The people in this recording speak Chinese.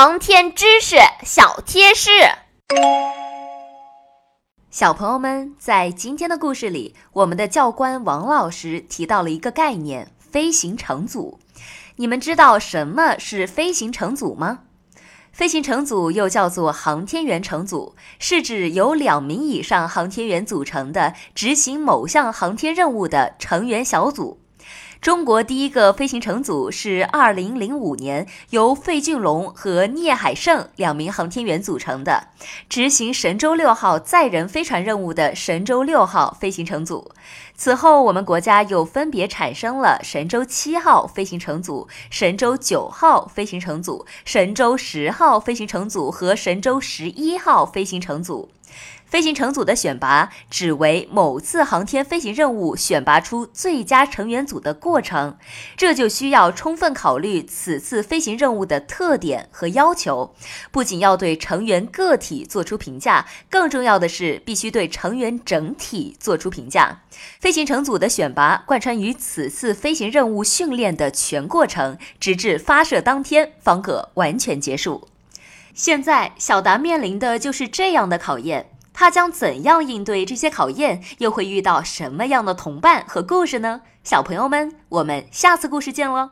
航天知识小贴士。小朋友们，在今天的故事里，我们的教官王老师提到了一个概念——飞行乘组。你们知道什么是飞行乘组吗？飞行乘组又叫做航天员乘组，是指由两名以上航天员组成的执行某项航天任务的成员小组。中国第一个飞行乘组是2005年由费俊龙和聂海胜两名航天员组成的，执行神舟六号载人飞船任务的神舟六号飞行乘组。此后，我们国家又分别产生了神舟七号飞行乘组、神舟九号飞行乘组、神舟十号飞行乘组和神舟十一号飞行乘组。飞行乘组的选拔，只为某次航天飞行任务选拔出最佳成员组的过程，这就需要充分考虑此次飞行任务的特点和要求，不仅要对成员个体做出评价，更重要的是必须对成员整体做出评价。飞行乘组的选拔贯穿于此次飞行任务训练的全过程，直至发射当天方可完全结束。现在，小达面临的就是这样的考验。他将怎样应对这些考验？又会遇到什么样的同伴和故事呢？小朋友们，我们下次故事见喽！